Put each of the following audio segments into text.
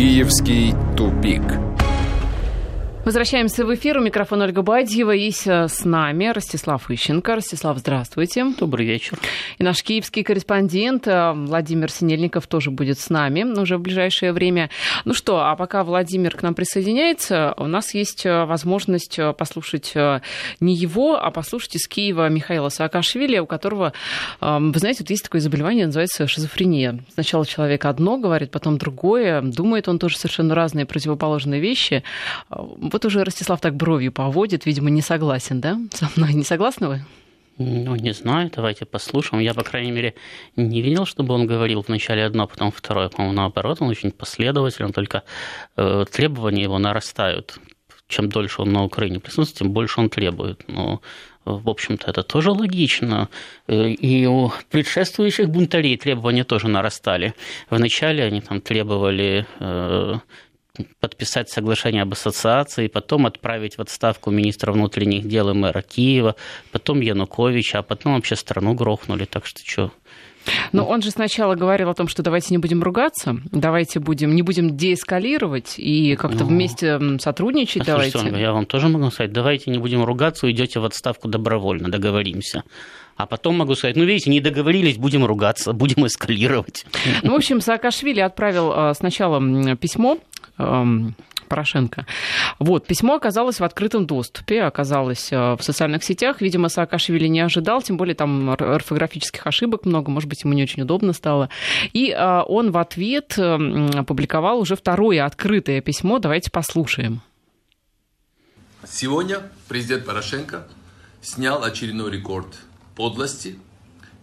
Киевский тупик. Возвращаемся в эфир. У микрофона Ольга Бадьева. И с нами Ростислав Ищенко. Ростислав, здравствуйте. Добрый вечер. И наш киевский корреспондент э, Владимир Синельников тоже будет с нами уже в ближайшее время. Ну что, а пока Владимир к нам присоединяется, у нас есть э, возможность э, послушать не его, а послушать из Киева Михаила Саакашвили, у которого, вы знаете, вот есть такое заболевание, называется шизофрения. Сначала человек одно говорит, потом другое. Думает он тоже совершенно разные противоположные вещи вот уже Ростислав так бровью поводит, видимо, не согласен, да? Со мной не согласны вы? Ну, не знаю, давайте послушаем. Я, по крайней мере, не видел, чтобы он говорил вначале одно, потом второе. По-моему, наоборот, он очень последователен, только э, требования его нарастают. Чем дольше он на Украине присутствует, тем больше он требует. Но, в общем-то, это тоже логично. Э, и у предшествующих бунтарей требования тоже нарастали. Вначале они там требовали э, подписать соглашение об ассоциации, потом отправить в отставку министра внутренних дел и мэра Киева, потом Януковича, а потом вообще страну грохнули. Так что что, но он же сначала говорил о том, что давайте не будем ругаться, давайте будем, не будем деэскалировать и как-то ну, вместе сотрудничать. Давайте. Я вам тоже могу сказать, давайте не будем ругаться, уйдете в отставку добровольно, договоримся. А потом могу сказать, ну, видите, не договорились, будем ругаться, будем эскалировать. Ну, в общем, Саакашвили отправил а, сначала письмо эм, Порошенко. Вот, письмо оказалось в открытом доступе, оказалось э, в социальных сетях. Видимо, Саакашвили не ожидал, тем более там орфографических ошибок много, может быть, ему не очень удобно стало. И э, он в ответ опубликовал уже второе открытое письмо. Давайте послушаем. Сегодня президент Порошенко снял очередной рекорд подлости.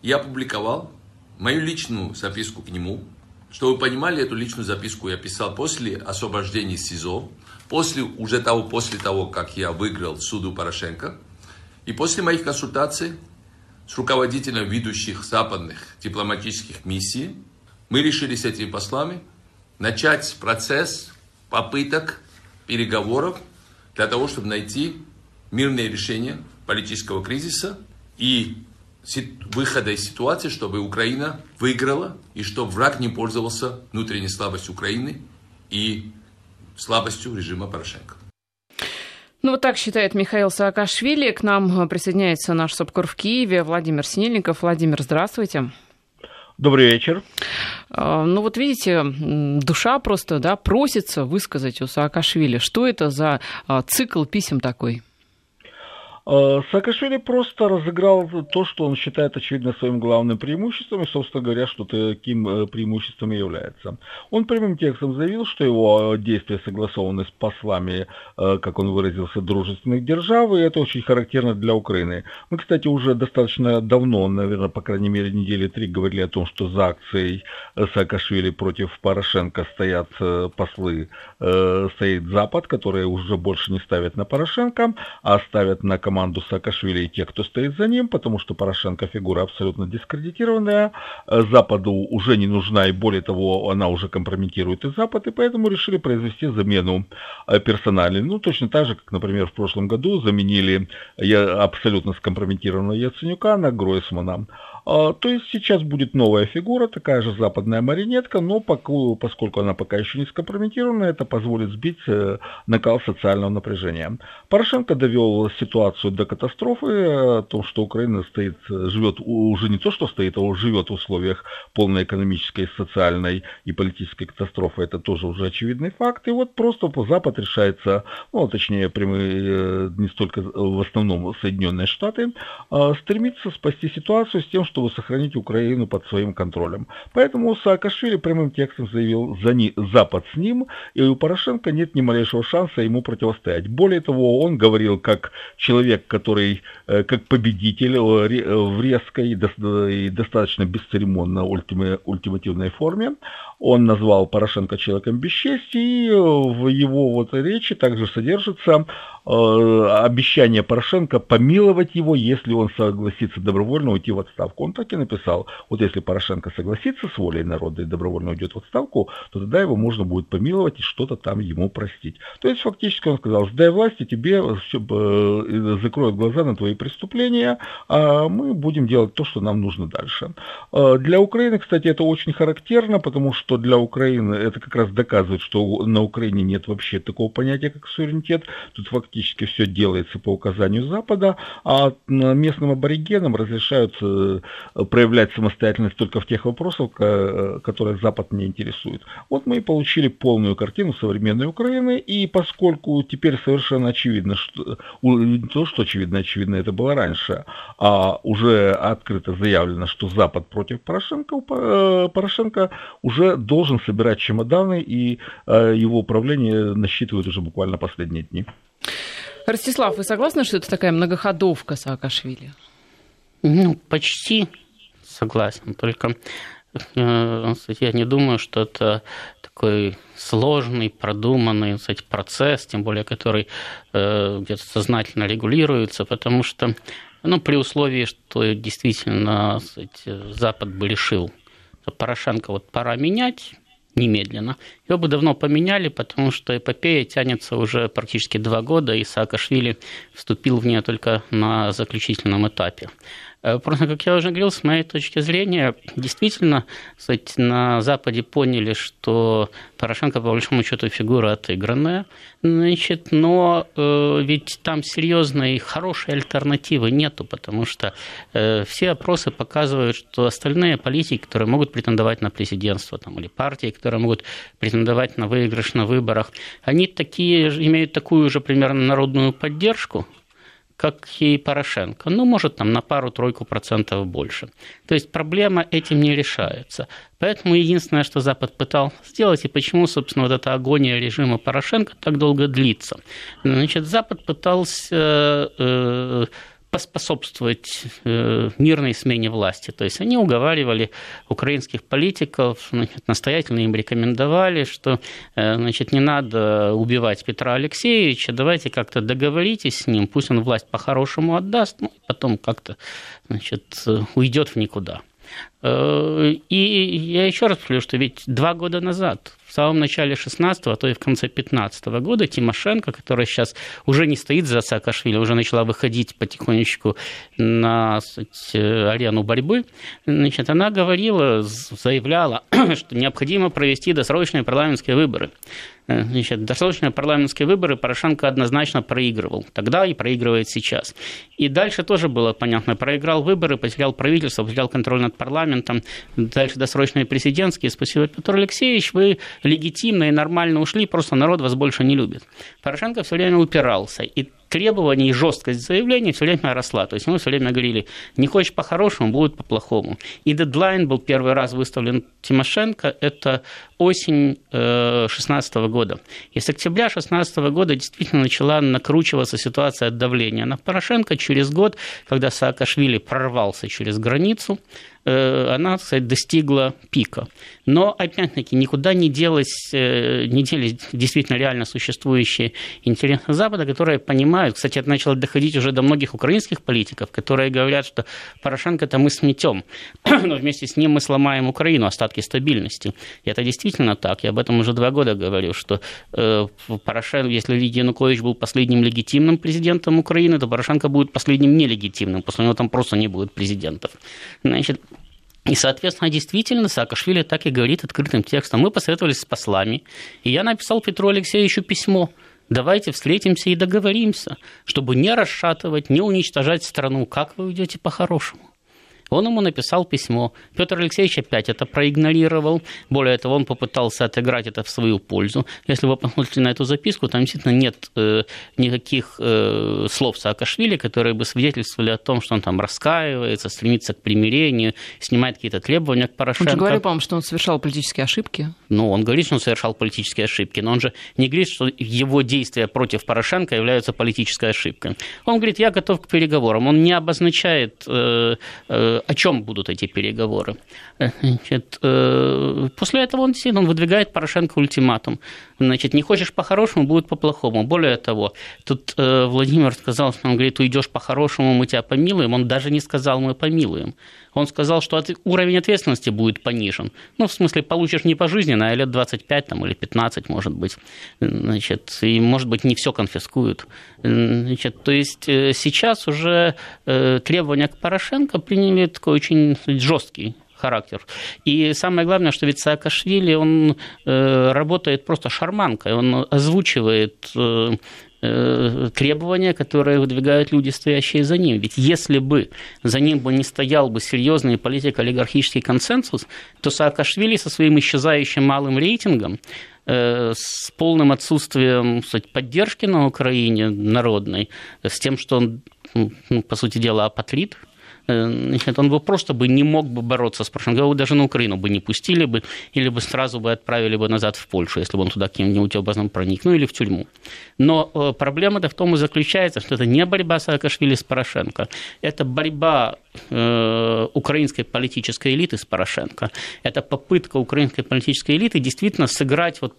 Я опубликовал мою личную записку к нему – чтобы вы понимали, эту личную записку я писал после освобождения СИЗО, после, уже того, после того, как я выиграл суду Порошенко, и после моих консультаций с руководителем ведущих западных дипломатических миссий, мы решили с этими послами начать процесс попыток переговоров для того, чтобы найти мирное решение политического кризиса и выхода из ситуации, чтобы Украина выиграла и чтобы враг не пользовался внутренней слабостью Украины и слабостью режима Порошенко. Ну, вот так считает Михаил Саакашвили. К нам присоединяется наш СОПКОР в Киеве Владимир Синельников. Владимир, здравствуйте. Добрый вечер. А, ну вот видите, душа просто да, просится высказать у Саакашвили. Что это за а, цикл писем такой? Э, Саакашвили просто разыграл то, что он считает очевидно своим главным преимуществом, и, собственно говоря, что таким э, преимуществом и является. Он прямым текстом заявил, что его действия согласованы с послами, э, как он выразился, дружественных держав, и это очень характерно для Украины. Мы, кстати, уже достаточно давно, наверное, по крайней мере, недели три говорили о том, что за акцией Саакашвили против Порошенко стоят послы, стоит Запад, которые уже больше не ставят на Порошенко, а ставят на команду команду Саакашвили и тех, кто стоит за ним, потому что Порошенко фигура абсолютно дискредитированная, э, Западу уже не нужна, и более того, она уже компрометирует и Запад, и поэтому решили произвести замену э, персональной. Ну, точно так же, как, например, в прошлом году заменили абсолютно скомпрометированного Яценюка на Гройсмана. А, то есть сейчас будет новая фигура, такая же западная маринетка, но поскольку она пока еще не скомпрометирована, это позволит сбить э, накал социального напряжения. Порошенко довел ситуацию до катастрофы, о том, что Украина стоит, живет уже не то, что стоит, а живет в условиях полной экономической, социальной и политической катастрофы. Это тоже уже очевидный факт. И вот просто Запад решается, ну, точнее, прямые, э, не столько в основном Соединенные Штаты, стремится спасти ситуацию с тем, что чтобы сохранить Украину под своим контролем. Поэтому Саакашвили прямым текстом заявил за ни, Запад с ним, и у Порошенко нет ни малейшего шанса ему противостоять. Более того, он говорил как человек, который э, как победитель э, э, в резкой и достаточно бесцеремонно ультимативной форме. Он назвал Порошенко человеком без чести, и в его вот речи также содержится Э, обещание Порошенко помиловать его, если он согласится добровольно уйти в отставку. Он так и написал, вот если Порошенко согласится с волей народа и добровольно уйдет в отставку, то тогда его можно будет помиловать и что-то там ему простить. То есть фактически он сказал, сдай власти, тебе все, э, закроют глаза на твои преступления, а мы будем делать то, что нам нужно дальше. Э, для Украины, кстати, это очень характерно, потому что что для Украины это как раз доказывает, что на Украине нет вообще такого понятия, как суверенитет. Тут фактически все делается по указанию Запада, а местным аборигенам разрешаются э, проявлять самостоятельность только в тех вопросах, которые Запад не интересует. Вот мы и получили полную картину современной Украины, и поскольку теперь совершенно очевидно, что не то, что очевидно, очевидно, это было раньше, а уже открыто заявлено, что Запад против Порошенко, э, Порошенко уже должен собирать чемоданы, и э, его управление насчитывает уже буквально последние дни. Ростислав, вы согласны, что это такая многоходовка Саакашвили? Ну, почти согласен. Только э, я не думаю, что это такой сложный, продуманный кстати, процесс, тем более который э, где-то сознательно регулируется, потому что ну, при условии, что действительно кстати, Запад бы решил, Порошенко вот пора менять, немедленно. Его бы давно поменяли, потому что эпопея тянется уже практически два года, и Саакашвили вступил в нее только на заключительном этапе. Э, просто, как я уже говорил, с моей точки зрения, действительно, кстати, на Западе поняли, что Порошенко, по большому счету, фигура отыгранная, значит, но э, ведь там серьезной хорошей альтернативы нету, потому что э, все опросы показывают, что остальные политики, которые могут претендовать на президентство, там, или партии, которые могут претендовать на выигрыш на выборах, они такие, имеют такую же примерно народную поддержку, как и Порошенко. Ну, может, там на пару-тройку процентов больше. То есть проблема этим не решается. Поэтому единственное, что Запад пытался сделать, и почему, собственно, вот эта агония режима Порошенко так долго длится. Значит, Запад пытался э, поспособствовать э, мирной смене власти. То есть они уговаривали украинских политиков, значит, настоятельно им рекомендовали, что э, значит, не надо убивать Петра Алексеевича, давайте как-то договоритесь с ним, пусть он власть по-хорошему отдаст, ну, потом как-то значит, уйдет в никуда. Э, и я еще раз повторю, что ведь два года назад самом начале 16 а то и в конце 15 года Тимошенко, которая сейчас уже не стоит за Саакашвили, уже начала выходить потихонечку на сказать, арену борьбы, значит, она говорила, заявляла, что необходимо провести досрочные парламентские выборы. Значит, досрочные парламентские выборы Порошенко однозначно проигрывал. Тогда и проигрывает сейчас. И дальше тоже было понятно. Проиграл выборы, потерял правительство, потерял контроль над парламентом. Дальше досрочные президентские. Спасибо, Петр Алексеевич. Вы легитимно и нормально ушли, просто народ вас больше не любит. Порошенко все время упирался. И требований и жесткость заявлений все время росла. То есть мы все время говорили, не хочешь по-хорошему, будет по-плохому. И дедлайн был первый раз выставлен Тимошенко, это осень 2016 э, года. И с октября 2016 года действительно начала накручиваться ситуация от давления на Порошенко. Через год, когда Саакашвили прорвался через границу, она, кстати, достигла пика. Но, опять-таки, никуда не делась, э, не делись действительно реально существующие интересы Запада, которые понимают, кстати, это начало доходить уже до многих украинских политиков, которые говорят, что Порошенко-то мы сметем, но вместе с ним мы сломаем Украину, остатки стабильности. И это действительно так. Я об этом уже два года говорю, что э, Порошенко, если Янукович был последним легитимным президентом Украины, то Порошенко будет последним нелегитимным. После него там просто не будет президентов. Значит, и, соответственно, действительно, Саакашвили так и говорит открытым текстом. Мы посоветовались с послами, и я написал Петру Алексеевичу письмо. Давайте встретимся и договоримся, чтобы не расшатывать, не уничтожать страну. Как вы уйдете по-хорошему? Он ему написал письмо. Петр Алексеевич опять это проигнорировал. Более того, он попытался отыграть это в свою пользу. Если вы посмотрите на эту записку, там действительно нет э, никаких э, слов Саакашвили, которые бы свидетельствовали о том, что он там раскаивается, стремится к примирению, снимает какие-то требования к Порошенко. Он же говорит, по-моему, что он совершал политические ошибки. Ну, он говорит, что он совершал политические ошибки, но он же не говорит, что его действия против Порошенко являются политической ошибкой. Он говорит, я готов к переговорам. Он не обозначает э, э, о чем будут эти переговоры. Значит, э, после этого он действительно он выдвигает Порошенко ультиматум. Значит, не хочешь по-хорошему, будет по-плохому. Более того, тут э, Владимир сказал, что он говорит, уйдешь по-хорошему, мы тебя помилуем. Он даже не сказал, мы помилуем. Он сказал, что уровень ответственности будет понижен. Ну, в смысле, получишь не пожизненно, а лет 25 там, или 15, может быть. Значит, и, может быть, не все конфискуют. Значит, то есть э, сейчас уже требования к Порошенко приняли такой очень жесткий характер. И самое главное, что ведь Саакашвили, он э, работает просто шарманкой, он озвучивает э, э, требования, которые выдвигают люди, стоящие за ним. Ведь если бы за ним бы не стоял бы серьезный политико-олигархический консенсус, то Саакашвили со своим исчезающим малым рейтингом э, с полным отсутствием кстати, поддержки на Украине народной, с тем, что он, ну, по сути дела, апатрит, значит, он бы просто бы не мог бы бороться с Порошенко, его даже на Украину бы не пустили бы, или бы сразу бы отправили бы назад в Польшу, если бы он туда каким-нибудь образом проник, ну или в тюрьму. Но э, проблема-то в том и заключается, что это не борьба Саакашвили с Порошенко, это борьба э, украинской политической элиты с Порошенко. Это попытка украинской политической элиты действительно сыграть вот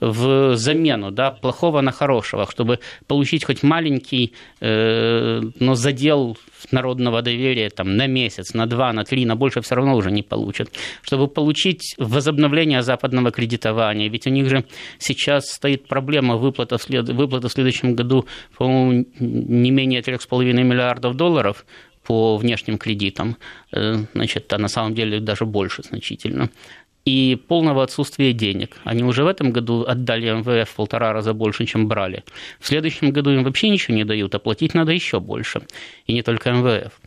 в замену да, плохого на хорошего, чтобы получить хоть маленький, но задел народного доверия там, на месяц, на два, на три, на больше все равно уже не получат. Чтобы получить возобновление западного кредитования, ведь у них же сейчас стоит проблема выплаты в, след... выплаты в следующем году, по-моему, не менее 3,5 миллиардов долларов по внешним кредитам, э, значит, а на самом деле даже больше значительно и полного отсутствия денег. Они уже в этом году отдали МВФ в полтора раза больше, чем брали. В следующем году им вообще ничего не дают, а платить надо еще больше. И не только МВФ.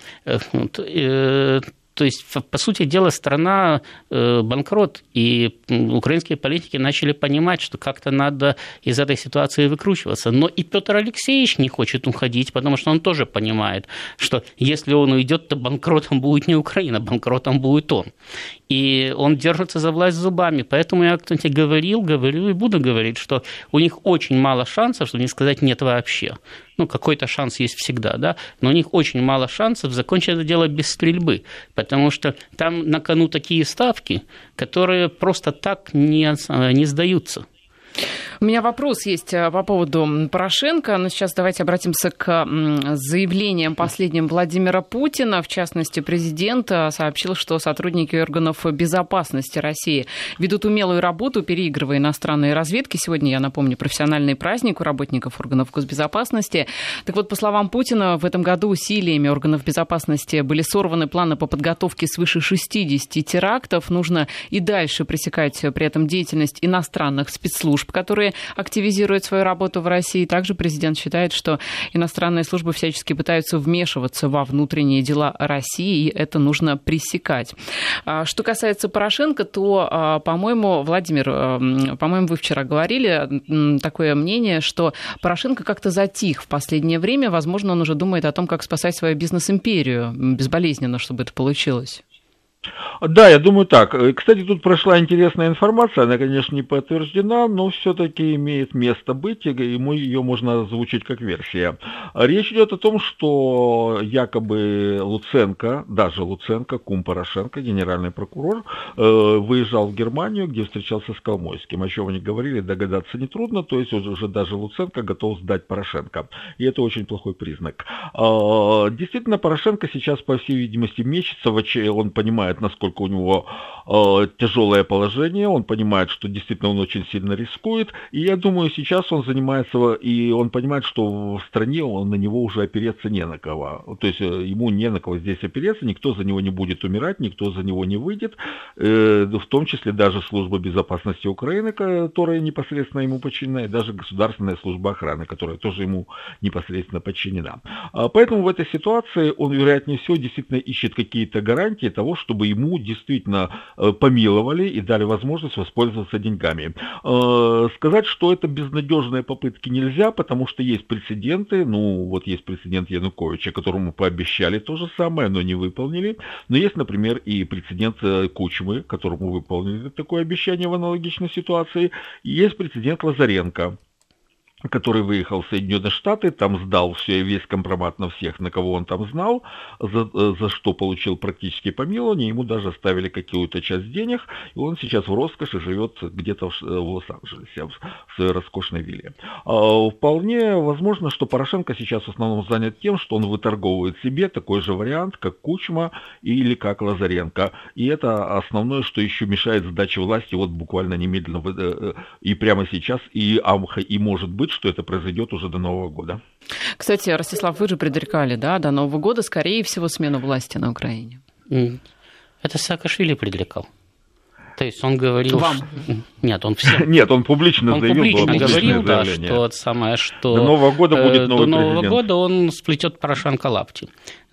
То есть, по сути дела, страна э, банкрот, и украинские политики начали понимать, что как-то надо из этой ситуации выкручиваться. Но и Петр Алексеевич не хочет уходить, потому что он тоже понимает, что если он уйдет, то банкротом будет не Украина, банкротом будет он. И он держится за власть зубами. Поэтому я, кстати, говорил, говорю и буду говорить, что у них очень мало шансов, чтобы не сказать нет вообще ну, какой-то шанс есть всегда, да, но у них очень мало шансов закончить это дело без стрельбы, потому что там на кону такие ставки, которые просто так не, не сдаются. У меня вопрос есть э, по поводу Порошенко. Но сейчас давайте обратимся к заявлениям последним Владимира Путина. В частности, президент э, сообщил, что сотрудники органов безопасности России ведут умелую работу, переигрывая иностранные разведки. Сегодня, я напомню, профессиональный праздник у работников органов госбезопасности. Так вот, по словам Путина, в этом году усилиями органов безопасности были сорваны планы по подготовке свыше 60 терактов. Нужно и дальше пресекать при этом деятельность иностранных спецслужб, которые которые активизируют свою работу в России. Также президент считает, что иностранные службы всячески пытаются вмешиваться во внутренние дела России, и это нужно пресекать. А, что касается Порошенко, то, а, по-моему, Владимир, а, по-моему, вы вчера говорили такое мнение, что Порошенко как-то затих в последнее время. Возможно, он уже думает о том, как спасать свою бизнес-империю безболезненно, чтобы это получилось. Да, я думаю так. Э, кстати, тут прошла интересная информация, она, конечно, не подтверждена, но все-таки имеет место быть, и ему ее можно озвучить как версия. Речь идет о том, что якобы Луценко, даже Луценко, кум Порошенко, генеральный прокурор, э, выезжал в Германию, где встречался с Колмойским. О чем они говорили, догадаться нетрудно, то есть уже даже Луценко готов сдать Порошенко. И это очень плохой признак. А, действительно, Порошенко сейчас, по всей видимости, мечется, он понимает, насколько поскольку у него э, тяжелое положение, он понимает, что действительно он очень сильно рискует, и я думаю, сейчас он занимается, и он понимает, что в стране он, на него уже опереться не на кого. То есть э, ему не на кого здесь опереться, никто за него не будет умирать, никто за него не выйдет, э, в том числе даже служба безопасности Украины, которая непосредственно ему подчинена, и даже государственная служба охраны, которая тоже ему непосредственно подчинена. А поэтому в этой ситуации он, вероятнее всего, действительно ищет какие-то гарантии того, чтобы ему действительно э, помиловали и дали возможность воспользоваться деньгами. Э, сказать, что это безнадежные попытки нельзя, потому что есть прецеденты, ну вот есть прецедент Януковича, которому пообещали то же самое, но не выполнили, но есть, например, и прецедент э, Кучмы, которому выполнили такое обещание в аналогичной ситуации, есть прецедент Лазаренко, который выехал в Соединенные Штаты, там сдал все, весь компромат на всех, на кого он там знал, за, за что получил практически помилование, ему даже оставили какую-то часть денег, и он сейчас в роскоши живет где-то в, в Лос-Анджелесе, в своей роскошной вилле. А, вполне возможно, что Порошенко сейчас в основном занят тем, что он выторговывает себе такой же вариант, как Кучма или как Лазаренко. И это основное, что еще мешает сдаче власти вот буквально немедленно э, э, и прямо сейчас, и, и может быть, что это произойдет уже до Нового года. Кстати, Ростислав, вы же предрекали, да, до Нового года, скорее всего, смену власти на Украине. Это Саакашвили привлекал. То есть он говорил... Вам? Нет, он всем... Нет, он публично он заявил, публично было говорил, да, заявление. что самое, что До Нового года будет э, новый до Нового президент. года он сплетет Порошенко лапти.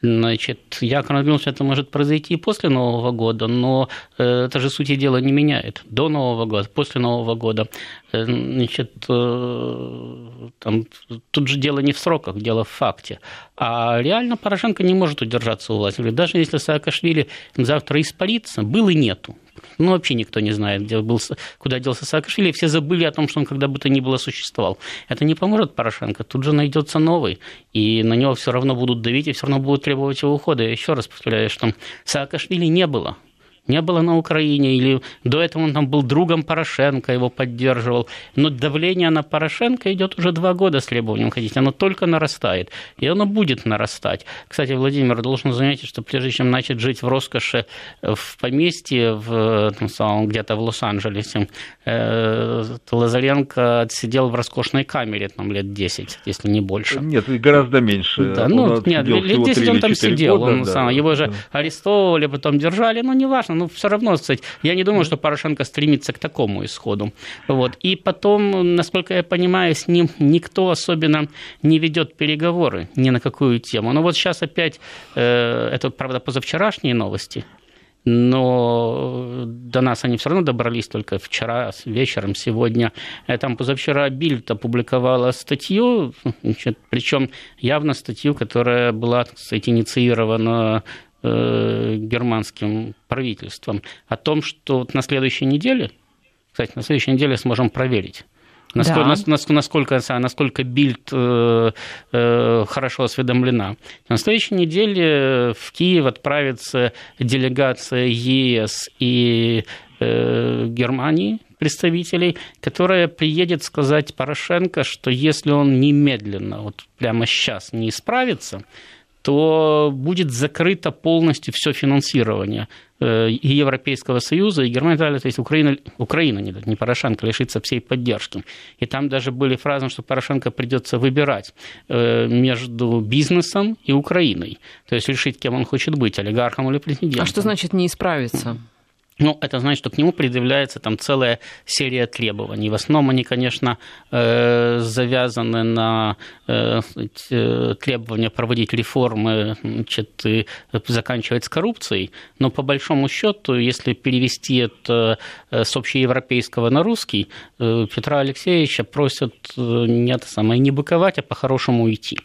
Значит, я надеюсь, это может произойти и после Нового года, но э, это же сути дела не меняет. До Нового года, после Нового года. Э, Значит, там, тут же дело не в сроках, дело в факте. А реально Порошенко не может удержаться у власти. Даже если Саакашвили завтра испарится, был и нету. Ну, вообще никто не знает, где был, куда делся Саакашвили. Все забыли о том, что он когда бы то ни было существовал. Это не поможет Порошенко. Тут же найдется новый. И на него все равно будут давить, и все равно будут требовать его ухода. Я еще раз повторяю, что Саакашвили не было не было на Украине, или до этого он там был другом Порошенко, его поддерживал. Но давление на Порошенко идет уже два года с требованием ходить, оно только нарастает, и оно будет нарастать. Кстати, Владимир должен заметить, что прежде чем начать жить в роскоши в поместье, в, там, самом, где-то в Лос-Анджелесе, э, Лазаренко отсидел в роскошной камере там, лет 10, если не больше. Нет, гораздо меньше. Да, ну, нет, лет всего 10 три он там сидел. года, он да. сам, его же Да. арестовывали, потом держали, но неважно. Ну, все равно, кстати, я не думаю, что Порошенко стремится к такому исходу. Вот. И потом, насколько я понимаю, с ним никто особенно не ведет переговоры ни на какую тему. Но вот сейчас опять, э, это, правда, позавчерашние новости, но до нас они все равно добрались только вчера вечером, сегодня. Э, Там позавчера Бильд опубликовала статью, причем явно статью, которая была, так сказать, инициирована э, германским правительством, о том, что вот на следующей неделе, кстати, на следующей неделе сможем проверить, Насколько, Да. нас- нас- насколько, насколько Бильд э, э, хорошо осведомлена. На следующей неделе в Киев отправится делегация ЕС и э, Германии представителей, которая приедет сказать Порошенко, что если он немедленно, вот прямо сейчас не исправится, то будет закрыто полностью все финансирование э, и Европейского Союза, и Германии, то есть Украина, Украина не, не Порошенко, лишится всей поддержки. И там даже были фразы, что Порошенко придется выбирать э, между бизнесом и Украиной. То есть решить, кем он хочет быть, олигархом или президентом. А что значит не исправиться? Ну, это значит, что к нему предъявляется там целая серия требований. В основном они, конечно, э, завязаны на э, э, требования проводить реформы, значит, и заканчивать с коррупцией. Но по большому счету, если перевести это с общеевропейского на русский, Петра Алексеевича просят не это самое не быковать, а по-хорошему уйти.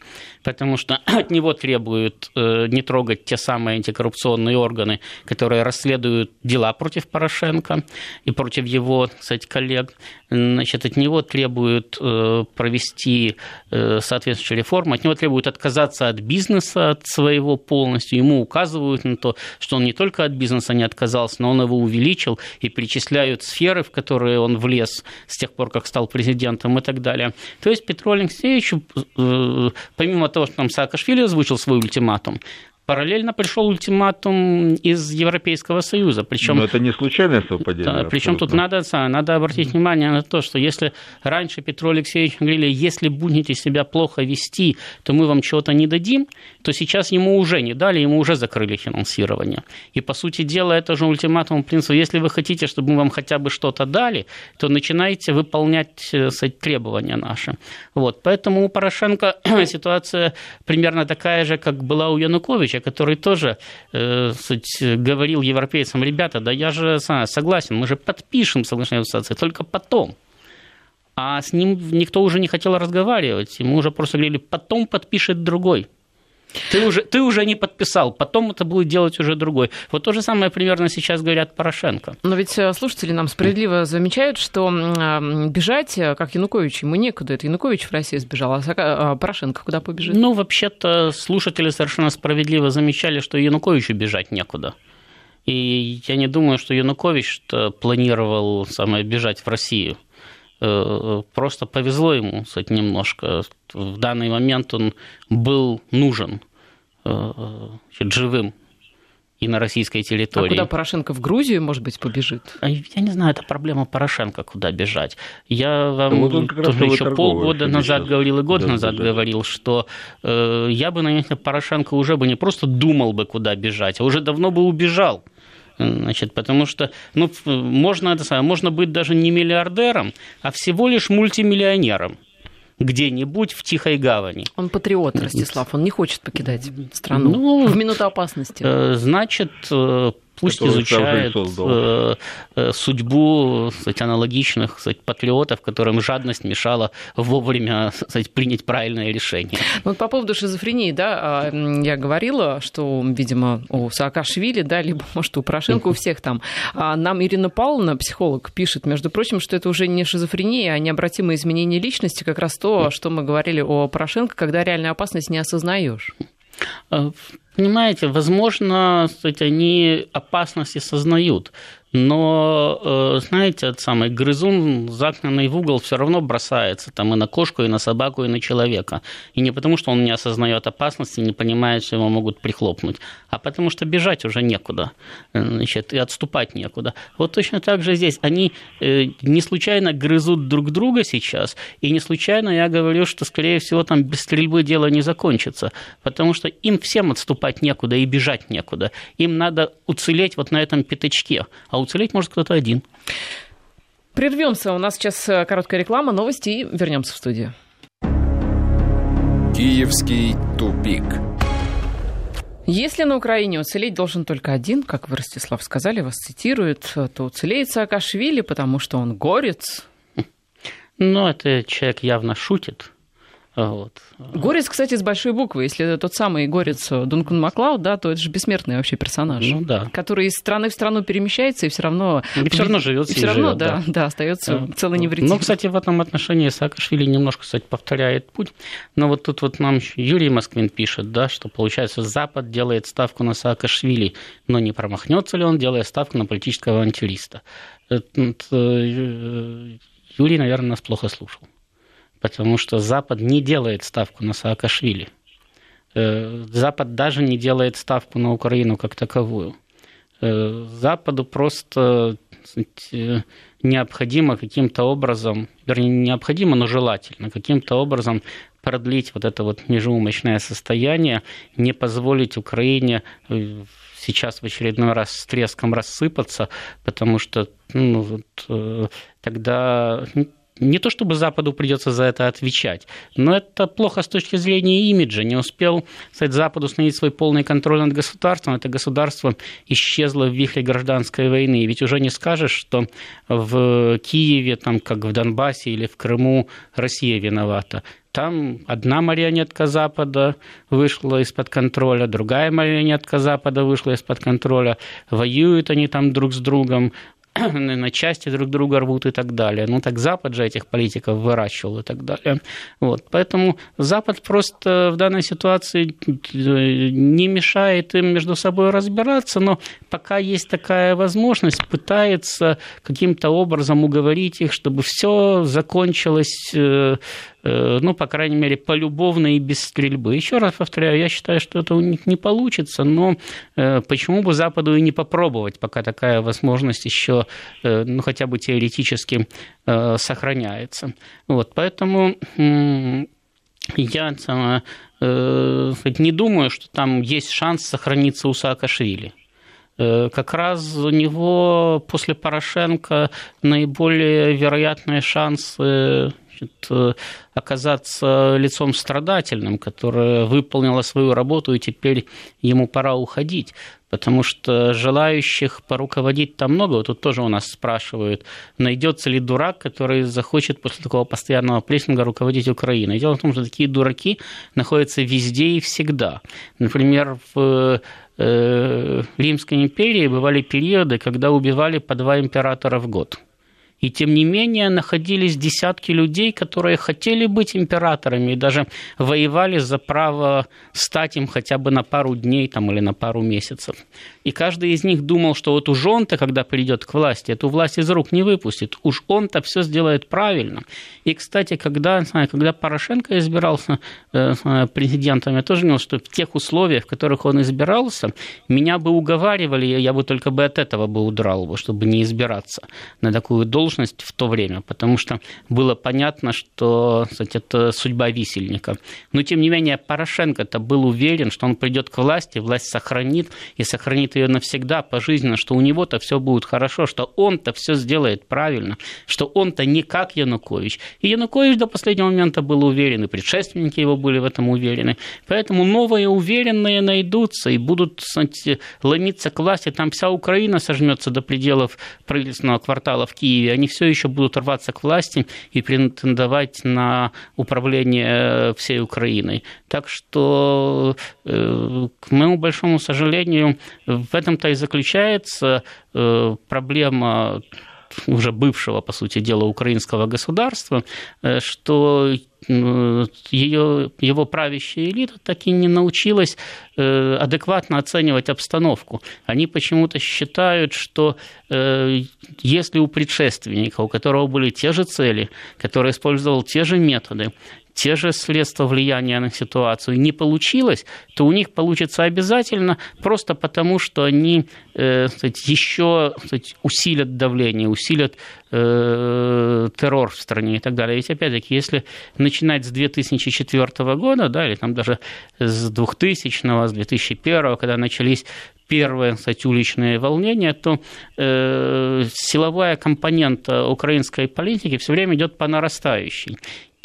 Потому что от него требуют э, не трогать те самые антикоррупционные органы, которые расследуют дела против Порошенко и против его, кстати, коллег. Значит, от него требуют э, провести э, соответствующую реформу, от него требуют отказаться от бизнеса, от своего полностью. Ему указывают на то, что он не только от бизнеса не отказался, но он его увеличил и перечисляют сферы, в которые он влез с тех пор, как стал президентом и так далее. То есть Петру Алексеевичу, э, помимо того, что там Саакашвили озвучил свой ультиматум, параллельно пришел ультиматум из Европейского Союза. Причем Но это не случайное совпадение. да, причем тут надо, надо обратить внимание на то, что если раньше Петру Алексеевичу говорили, если будете себя плохо вести, то мы вам чего-то не дадим, то сейчас ему уже не дали, ему уже закрыли финансирование. И, по сути дела, это же ультиматум принципа, если вы хотите, чтобы мы вам хотя бы что-то дали, то начинайте выполнять э, сказать, требования наши. Вот. Поэтому у Порошенко ситуация примерно такая же, как была у Януковича, который тоже э, сказать, говорил европейцам, ребята, да я же а, согласен, мы же подпишем соглашение о ассоциации, только потом. А с ним никто уже не хотел разговаривать. Ему уже просто говорили, потом подпишет другой. Ты уже, ты уже не подписал, потом это будет делать уже другой. Вот то же самое примерно сейчас говорят Порошенко. Но ведь э, слушатели нам справедливо замечают, что м, бежать, э, как Янукович, ему некуда. Это Янукович в Россию сбежал, а а Порошенко куда побежит? Ну, вообще-то, слушатели совершенно справедливо замечали, что Януковичу бежать некуда. И я не думаю, что Янукович планировал самое бежать в Россию. Э, Просто повезло ему, кстати, немножко. В данный момент он был нужен э, значит, живым и на российской а территории. куда Порошенко в Грузию, может быть, побежит? А Я не знаю, это проблема Порошенко, куда бежать. Я вам вот он как раз тоже еще полгода назад сейчас говорил и год куда назад бежать. говорил, что э, я бы на месте Порошенко уже бы не просто думал бы, куда бежать, а уже давно бы убежал. Значит, потому что ну, можно, это самое, можно быть даже не миллиардером, а всего лишь мультимиллионером где-нибудь в Тихой Гавани. Он патриот, Ростислав, он не хочет покидать страну ну, в минуту опасности. Э, значит, э, пусть изучает э, э, судьбу кстати, аналогичных кстати, патриотов, которым жадность мешала вовремя кстати, принять правильное решение. Вот по поводу шизофрении, да, а, я говорила, что, видимо, у Саакашвили, да, либо, может, у Порошенко, у всех там. А нам Ирина Павловна, психолог, пишет, между прочим, что это уже не шизофрения, а необратимое изменение личности, как раз то, что мы говорили о Порошенко, когда реальную опасность не осознаешь. Понимаете, возможно, кстати, они опасности сознают, но, э, знаете, этот самый грызун, загнанный в угол, все равно бросается там и на кошку, и на собаку, и на человека. И не потому, что он не осознает опасности, не понимает, что его могут прихлопнуть, а потому что бежать уже некуда, значит, и отступать некуда. Вот точно так же здесь. Они э, не случайно грызут друг друга сейчас, и не случайно я говорю, что, скорее всего, там без стрельбы дело не закончится, потому что им всем отступать некуда и бежать некуда. Им надо уцелеть вот на этом пятачке, а уцелеть может кто-то один. Прервемся. У нас сейчас э, короткая реклама, новости и вернемся в студию. Киевский тупик. Если на Украине уцелеть должен только один, как вы, Ростислав, сказали, вас цитируют, то уцелеет Саакашвили, потому что он горец. Ну, это человек явно шутит. Вот. Горец, кстати, с большой буквы. Если это тот самый горец Дункан Маклауд, да, то это же бессмертный вообще персонаж. Ну да. Который из страны в страну перемещается и все равно... И все равно живет. И все равно, живет, да, да, да, остается да. целый невредим. Ну, кстати, в этом отношении Саакашвили немножко, кстати, повторяет путь. Но вот тут вот нам Юрий Москвин пишет, да, что получается Запад делает ставку на Саакашвили, но не промахнется ли он, делая ставку на политического авантюриста. Э, Юрий, наверное, нас плохо слушал потому что Запад не делает ставку на Саакашвили. Э, Запад даже не делает ставку на Украину как таковую. Э, Западу просто необходимо каким-то образом, вернее, не необходимо, но желательно каким-то образом продлить вот это вот межумощное состояние, не позволить Украине э, сейчас в очередной раз с треском рассыпаться, потому что ну, вот, тогда не то чтобы Западу придется за это отвечать, но это плохо с точки зрения имиджа. Не успел, кстати, Запад установить свой полный контроль над государством, это государство исчезло в вихре гражданской войны. Ведь уже не скажешь, что в Киеве, там, как в Донбассе или в Крыму Россия виновата. Там одна марионетка Запада вышла из-под контроля, другая марионетка Запада вышла из-под контроля. Воюют они там друг с другом, на части друг друга рвут и так далее. Ну, так Запад же этих политиков выращивал и так далее. Вот. Поэтому Запад просто в данной ситуации э, не мешает им между собой разбираться, но пока есть такая возможность, пытается каким-то образом уговорить их, чтобы все закончилось э, ну, по крайней мере, полюбовно и без стрельбы. Еще раз повторяю, я считаю, что это у них не получится, но э, почему бы Западу и не попробовать, пока такая возможность еще, э, ну, хотя бы теоретически сохраняется. Вот, поэтому я не думаю, что там есть шанс сохраниться у Саакашвили как раз у него после Порошенко наиболее вероятные шансы значит, э, оказаться лицом страдательным, которое выполнило свою работу, и теперь ему пора уходить. Потому что желающих поруководить там много. Вот тут тоже у нас спрашивают, найдется ли дурак, который захочет после такого постоянного прессинга руководить Украиной. Дело в том, что такие дураки находятся везде и всегда. Например, в э, Римской империи бывали периоды, когда убивали по два императора в год. И тем не менее находились десятки людей, которые хотели быть императорами и даже воевали за право стать им хотя бы на пару дней там, или на пару месяцев. И каждый из них думал, что вот уж он-то, когда придет к власти, эту власть из рук не выпустит. Уж он-то все сделает правильно. И, кстати, когда, когда Порошенко избирался э, президентом, я тоже понял, что в тех условиях, в которых он избирался, меня бы уговаривали, я бы только бы от этого бы удрал, чтобы не избираться на такую должность должность в то время, потому что было понятно, что кстати, это судьба висельника. Но, тем не менее, Порошенко-то был уверен, что он придет к власти, власть сохранит, и сохранит ее навсегда, пожизненно, что у него-то все будет хорошо, что он-то все сделает правильно, что он-то не как Янукович. И Янукович до последнего момента был уверен, и предшественники его были в этом уверены. Поэтому новые уверенные найдутся и будут кстати, ломиться к власти. Там вся Украина сожмется до пределов правительственного квартала в Киеве. Они все еще будут рваться к власти и претендовать на управление всей Украиной. Так что, э, к моему большому сожалению, в этом-то и заключается э, проблема уже бывшего, по сути дела, украинского государства, э, что ее, его правящая элита так и не научилась э, адекватно оценивать обстановку. Они почему-то считают, что э, если у предшественника, у которого были те же цели, который использовал те же методы, те же средства влияния на ситуацию не получилось, то у них получится обязательно просто потому, что они э, еще кстати, усилят давление, усилят э, террор в стране и так далее. Ведь опять-таки, если начинать с 2004 года, да, или там даже с 2000, с 2001, когда начались первые, кстати, уличные волнения, то э, силовая компонента украинской политики все время идет по нарастающей.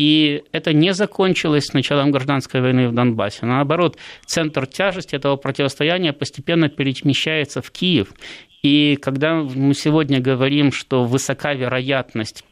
И это не закончилось с началом гражданской войны в Донбассе. Наоборот, центр тяжести этого противостояния постепенно перемещается в Киев. И когда мы сегодня говорим, что высока вероятность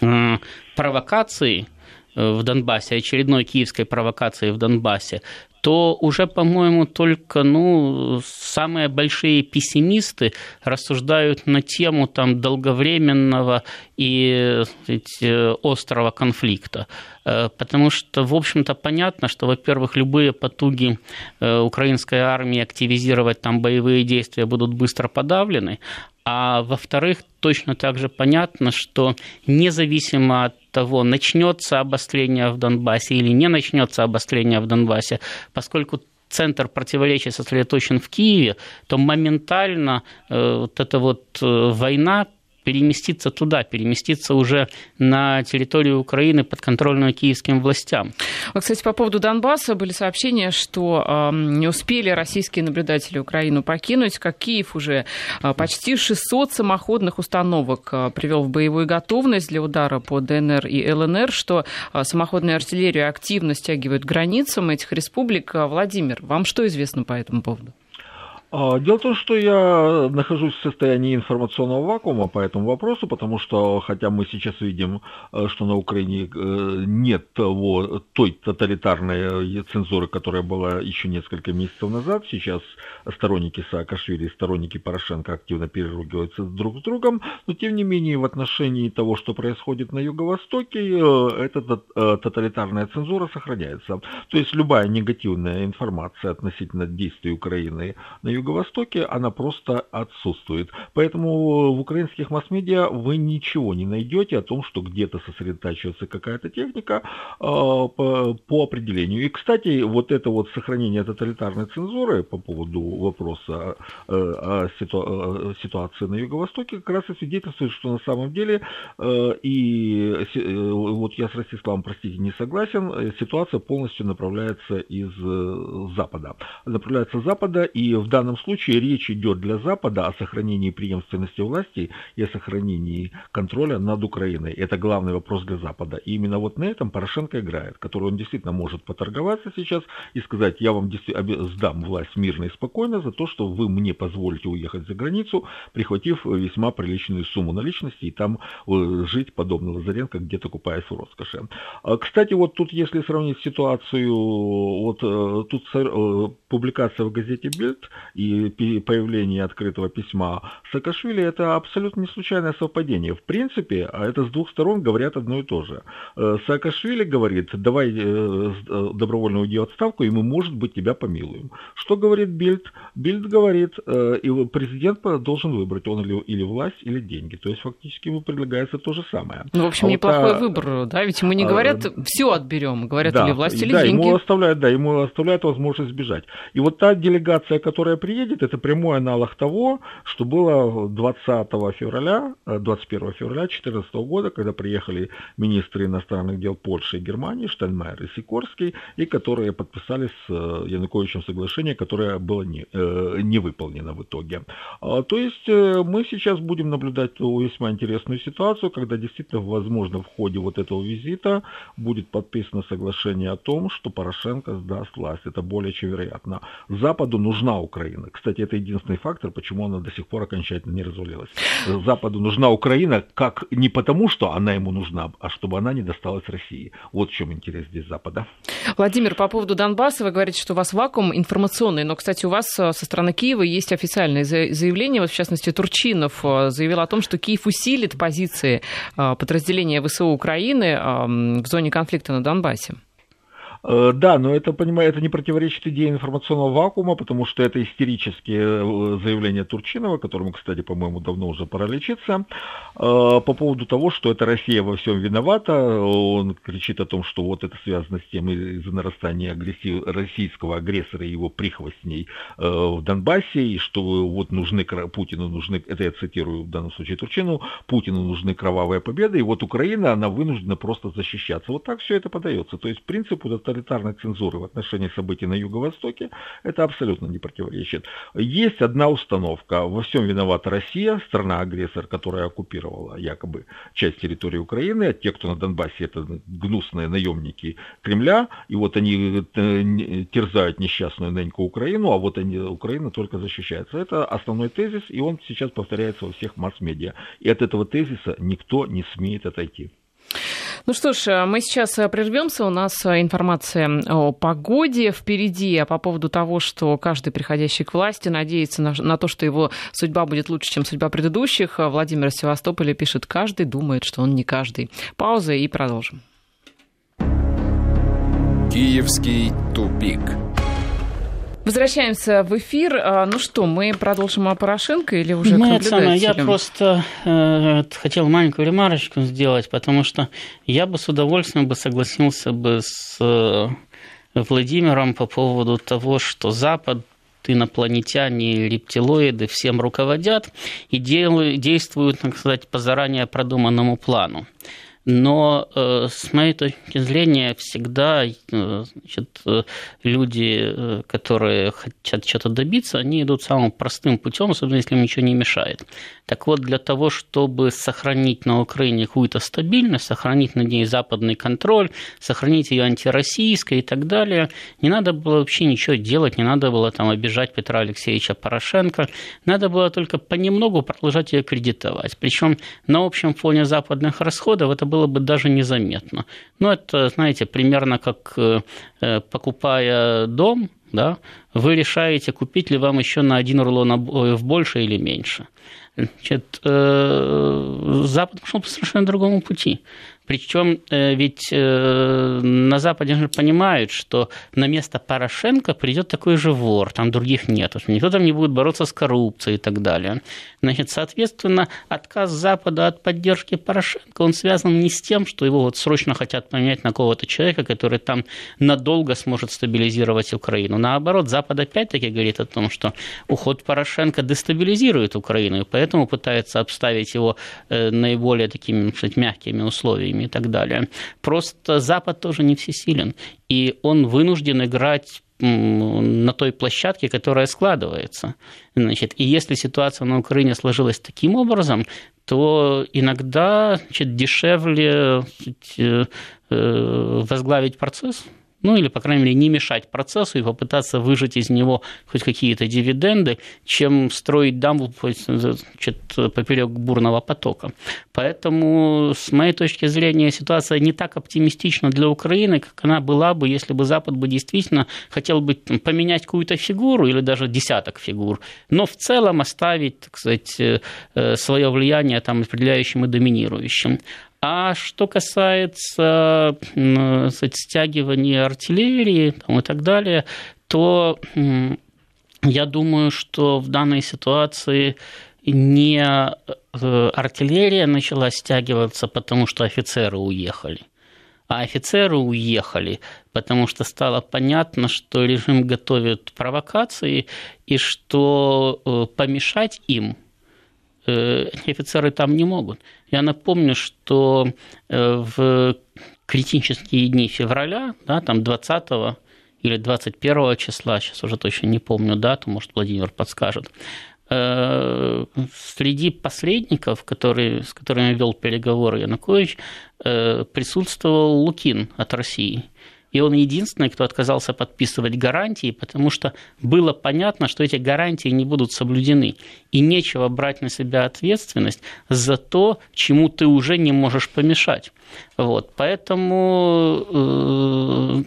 э, провокации в Донбассе, очередной киевской провокации в Донбассе, то уже, по-моему, только ну, самые большие пессимисты рассуждают на тему там, долговременного и сказать, острого конфликта. Э, потому что, в общем-то, понятно, что, во-первых, любые потуги э, украинской армии активизировать там боевые действия будут быстро подавлены, а во-вторых, точно так же понятно, что независимо от того, начнется обострение в Донбассе или не начнется обострение в Донбассе, поскольку центр противоречия сосредоточен в Киеве, то моментально э, вот эта вот э, война переместиться туда, переместиться уже на территорию Украины подконтрольную киевским властям. Вот, кстати, по поводу Донбасса были сообщения, что э, не успели российские наблюдатели Украину покинуть, как Киев уже э, почти 600 самоходных установок э, привел в боевую готовность для удара по ДНР и ЛНР, что э, самоходная артиллерия активно стягивают границам этих республик. Владимир, вам что известно по этому поводу? А, дело в том, что я нахожусь в состоянии информационного вакуума по этому вопросу, потому что, хотя мы сейчас видим, э, что на Украине э, нет того, той тоталитарной цензуры, которая была еще несколько месяцев назад, сейчас сторонники Саакашвили и сторонники Порошенко активно переругиваются друг с другом, но тем не менее в отношении того, что происходит на Юго-Востоке, э, эта тоталитарная цензура сохраняется. То есть любая негативная информация относительно действий Украины на Юго Юго-Востоке, она просто отсутствует. Поэтому в украинских масс-медиа вы ничего не найдете о том, что где-то сосредотачивается какая-то техника э, по, определению. И, кстати, вот это вот сохранение тоталитарной цензуры по поводу вопроса э, о ситу, ситуации на Юго-Востоке как раз и свидетельствует, что на самом деле, э, и вот я с Ростиславом, простите, не согласен, ситуация полностью направляется из Запада. Направляется с Запада, и в данном данном случае речь идет для Запада о сохранении преемственности власти и о сохранении контроля над Украиной. Это главный вопрос для Запада. И именно вот на этом Порошенко играет, который он действительно может поторговаться сейчас и сказать, я вам сдам власть мирно и спокойно за то, что вы мне позволите уехать за границу, прихватив весьма приличную сумму наличности и там э, жить подобно Лазаренко, где-то купаясь в роскоши. А, кстати, вот тут, если сравнить ситуацию, вот э, тут э, публикация в газете Бильд появление открытого письма Саакашвили это абсолютно не случайное совпадение. В принципе, а это с двух сторон говорят одно и то же. Э, Саакашвили говорит, давай э, э, добровольно уйди в отставку, и мы, может быть, тебя помилуем. Что говорит Бильд? Бильд говорит, и президент должен выбрать, он или, или власть, или деньги. То есть, фактически ему предлагается то же самое. Ну, в общем, а неплохой вот, выбор, да? Ведь ему не а, говорят, а, все отберем, говорят, да, или власть, или да, деньги. Ему оставляют, да, ему оставляют возможность сбежать. И вот та делегация, которая при приедет, это прямой аналог того, что было 20 февраля, 21 февраля 2014 года, когда приехали министры иностранных дел Польши и Германии, Штальмайер и Сикорский, и которые подписали с Януковичем соглашение, которое было не, не выполнено в итоге. А, то есть мы сейчас будем наблюдать весьма интересную ситуацию, когда действительно, возможно, в ходе вот этого визита будет подписано соглашение о том, что Порошенко сдаст власть. Это более чем вероятно. Западу нужна Украина. Кстати, это единственный фактор, почему она до сих пор окончательно не развалилась. Западу нужна Украина как не потому, что она ему нужна, а чтобы она не досталась России. Вот в чем интерес здесь Запада. Владимир, по поводу Донбасса, вы говорите, что у вас вакуум информационный, но, кстати, у вас э, со стороны Киева есть официальное заявление, вот в частности Турчинов э, заявил о том, что Киев усилит позиции э, подразделения ВСУ Украины в зоне конфликта на Донбассе. Э, да, но это, понимаю, это не противоречит идее информационного вакуума, потому что это истерические э, заявления Турчинова, которому, кстати, по-моему, давно уже пора лечиться, э, по поводу того, что это Россия во всем виновата. Он кричит о том, что вот это связано с тем из-за нарастания агрессив... российского агрессора и его прихвостней в Донбассе, и что вот нужны Путину нужны, это я цитирую в данном случае Турчину, Путину нужны кровавые победы, и вот Украина, она вынуждена просто защищаться. Вот так все это подается. То есть принцип вот тоталитарной цензуры в отношении событий на Юго-Востоке, это абсолютно не противоречит. Есть одна установка. Во всем виновата Россия, страна-агрессор, которая оккупировала якобы часть территории Украины. А те, кто на Донбассе, это гнусные наемники Кремля. И вот они э, терзают несчастную неньку Украину, а вот они, Украина только защищается. Это основной тезис, и он сейчас повторяется во всех масс-медиа. И от этого тезиса никто не смеет отойти. Ну что ж, э, мы сейчас э, прервемся. У нас э, информация о погоде впереди, а по поводу того, что каждый приходящий к власти надеется на, на то, что его судьба будет лучше, чем судьба предыдущих. Владимир Севастополя пишет, каждый думает, что он не каждый. Пауза и продолжим. Киевский тупик. Возвращаемся в эфир. А, ну что, мы продолжим о Порошенко или уже Нет, к самое, я просто э, хотел маленькую ремарочку сделать, потому что я бы с удовольствием бы согласился бы с э, Владимиром по поводу того, что Запад инопланетяне, рептилоиды всем руководят и делают, действуют, так сказать, по заранее продуманному плану но э, с моей точки зрения всегда э, значит, э, люди, которые хотят что-то добиться, они идут самым простым путем, особенно если им ничего не мешает. Так вот, для того, чтобы сохранить на Украине какую-то стабильность, сохранить над ней западный контроль, сохранить ее антироссийской и так далее, не надо было вообще ничего делать, не надо было там обижать Петра Алексеевича Порошенко, надо было только понемногу продолжать ее кредитовать. Причем на общем фоне западных расходов это было бы даже незаметно. Ну, это, знаете, примерно как э, э, покупая дом, да, вы решаете, купить ли вам еще на один рулон обоев больше или меньше. Значит, э, Запад пошел по совершенно другому пути. Причем э, ведь э, на Западе же понимают, что на место Порошенко придет такой же вор, там других нет. Никто там не будет бороться с коррупцией и так далее. Значит, соответственно, отказ Запада от поддержки Порошенко, он связан не с тем, что его вот срочно хотят поменять на кого-то человека, который там надолго сможет стабилизировать Украину. Наоборот, Запад опять-таки говорит о том, что уход Порошенко дестабилизирует Украину, и поэтому пытается обставить его э, наиболее такими, сказать, мягкими условиями и так далее. Просто Запад тоже не всесилен, и он вынужден играть на той площадке, которая складывается. Значит, и если ситуация на Украине сложилась таким образом, то иногда значит, дешевле значит, э, э, возглавить процесс, ну или, по крайней мере, не мешать процессу и попытаться выжать из него хоть какие-то дивиденды, чем строить дамбу поперек бурного потока. Поэтому, с моей точки зрения, ситуация не так оптимистична для Украины, как она была бы, если бы Запад бы действительно хотел бы поменять какую-то фигуру или даже десяток фигур, но в целом оставить, так сказать, э, свое влияние там определяющим и доминирующим. А что касается сказать, стягивания артиллерии там, и так далее, то я думаю, что в данной ситуации не э, артиллерия начала стягиваться, потому что офицеры уехали, а офицеры уехали, потому что стало понятно, что режим готовит провокации и что э, помешать им э, офицеры там не могут. Я напомню, что э, в критические дни февраля, да, там 20 или 21 числа, сейчас уже точно не помню дату, может, Владимир подскажет, Э, среди посредников, которые, с которыми вел переговоры Янукович, э, присутствовал Лукин от России. И он единственный, кто отказался подписывать гарантии, потому что было понятно, что эти гарантии не будут соблюдены. И нечего брать на себя ответственность за то, чему ты уже не можешь помешать. Вот, поэтому э,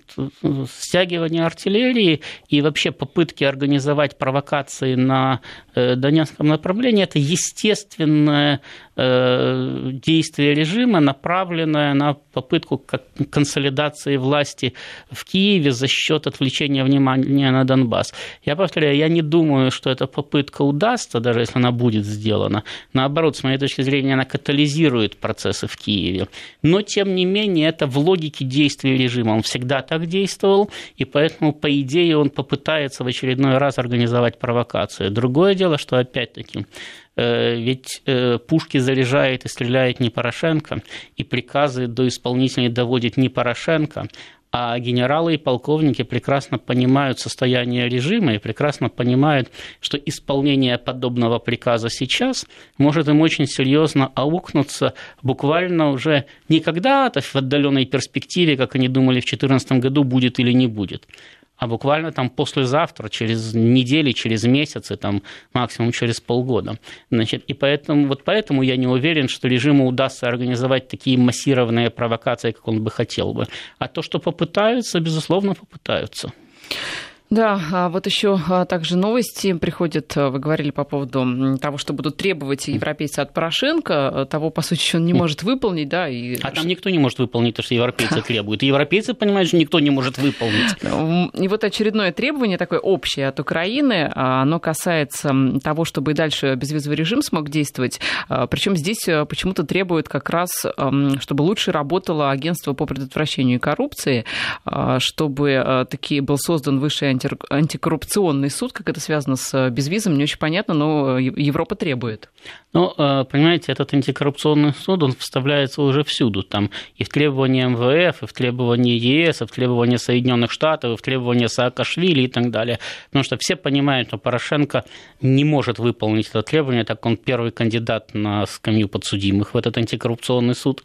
стягивание артиллерии и вообще попытки организовать провокации на э, Донецком направлении – это естественное действие режима, направленное на попытку консолидации власти в Киеве за счет отвлечения внимания на Донбасс. Я повторяю, я не думаю, что эта попытка удастся, даже если она будет сделана. Наоборот, с моей точки зрения, она катализирует процессы в Киеве. Но, тем не менее, это в логике действия режима. Он всегда так действовал, и поэтому, по идее, он попытается в очередной раз организовать провокацию. Другое дело, что, опять-таки, э, ведь э, пушки заряжает и стреляет не Порошенко, и приказы до исполнителей доводит не Порошенко, а генералы и полковники прекрасно понимают состояние режима и прекрасно понимают, что исполнение подобного приказа сейчас может им очень серьезно аукнуться буквально уже не когда-то в отдаленной перспективе, как они думали в 2014 году, будет или не будет, а буквально там послезавтра, через недели, через месяцы, там максимум через полгода. Значит, и поэтому, вот поэтому я не уверен, что режиму удастся организовать такие массированные провокации, как он бы хотел бы. А то, что попытаются, безусловно, попытаются. Да, а вот еще а, также новости приходят. А, вы говорили по поводу того, что будут требовать европейцы от Порошенко, того, по сути, он не может выполнить, да. И... А там никто не может выполнить то, что европейцы требуют. И европейцы понимают, что никто не может выполнить. И вот очередное требование такое общее от Украины, оно касается того, чтобы и дальше безвизовый режим смог действовать. Причем здесь почему-то требуют как раз, чтобы лучше работало агентство по предотвращению коррупции, чтобы таки был создан высший антикоррупционный суд, как это связано с э, безвизом, не очень понятно, но Европа требует. Ну, э, понимаете, этот антикоррупционный суд, он вставляется уже всюду, там и в требования МВФ, и в требования ЕС, и в требования Соединенных Штатов, и в требования Саакашвили и так далее. Потому что все понимают, что Порошенко не может выполнить это требование, так он первый кандидат на скамью подсудимых в этот антикоррупционный суд.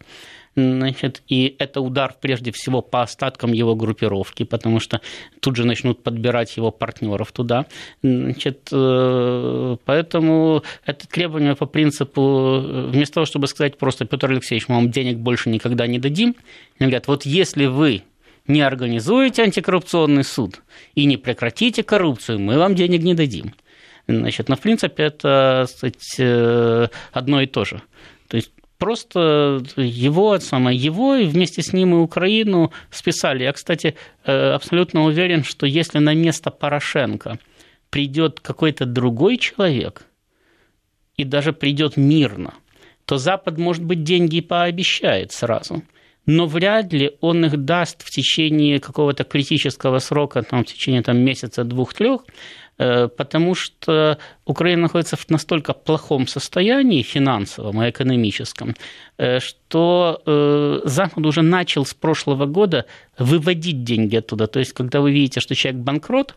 Значит, и это удар прежде всего по остаткам его группировки, потому что тут же начнут подбирать его партнеров туда. Значит, э, поэтому это требование по принципу, вместо того, чтобы сказать просто, Петр Алексеевич, мы вам денег больше никогда не дадим, они говорят, вот если вы не организуете антикоррупционный суд и не прекратите коррупцию, мы вам денег не дадим. Значит, но в принципе это сказать, э, одно и то же. То есть просто его, самое его и вместе с ним и Украину списали. Я, кстати, э, абсолютно уверен, что если на место Порошенко придет какой-то другой человек, и даже придет мирно, то Запад, может быть, деньги и пообещает сразу – но вряд ли он их даст в течение какого-то критического срока, там, в течение там, месяца, двух-трех, потому что Украина находится в настолько плохом состоянии финансовом и экономическом, э, что э, Запад уже начал с прошлого года выводить деньги оттуда. То есть, когда вы видите, что человек банкрот,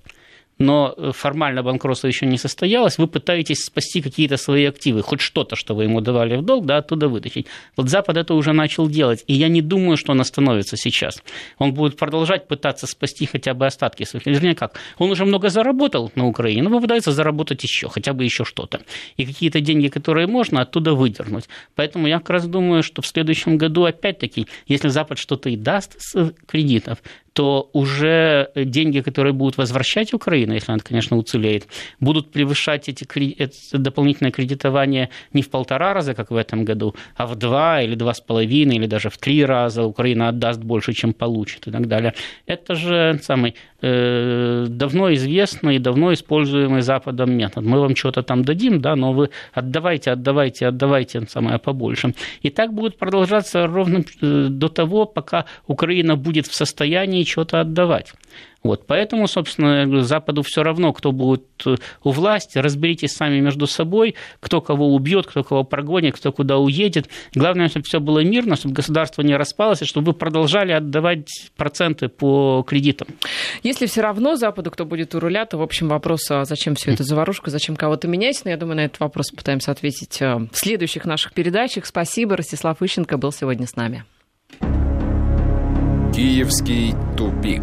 но э, формально банкротство еще не состоялось, вы пытаетесь спасти какие-то свои активы, хоть что-то, что вы ему давали в долг, да, оттуда вытащить. Вот Запад это уже начал делать, и я не думаю, что он остановится сейчас. Он будет продолжать пытаться спасти хотя бы остатки своих, вернее как, он уже много заработал на Украине, но попытается заработать еще, хотя бы еще что-то. И какие-то деньги, которые можно, оттуда выдернуть. Поэтому я как раз думаю, что в следующем году опять-таки, если Запад что-то и даст с кредитов, то уже деньги, которые будут возвращать Украина, если она, конечно, уцелеет, будут превышать эти это дополнительное кредитование не в полтора раза, как в этом году, а в два или два с половиной, или даже в три раза Украина отдаст больше, чем получит и так далее. Это же самый давно известный и давно используемый Западом метод. Мы вам что-то там дадим, да, но вы отдавайте, отдавайте, отдавайте самое побольше. И так будет продолжаться ровно э, до того, пока Украина будет в состоянии что-то отдавать. Вот, поэтому, собственно, Западу все равно, кто будет э, у власти, разберитесь сами между собой, кто кого убьет, кто кого прогонит, кто куда уедет. Главное, чтобы все было мирно, чтобы государство не распалось, и чтобы вы продолжали отдавать проценты по кредитам. Если все равно Западу, кто будет у руля, то, в общем, вопрос, а зачем все это заварушка, зачем кого-то менять, но я думаю, на этот вопрос пытаемся ответить э, в следующих наших передачах. Спасибо, Ростислав Ищенко был сегодня с нами. Киевский тупик.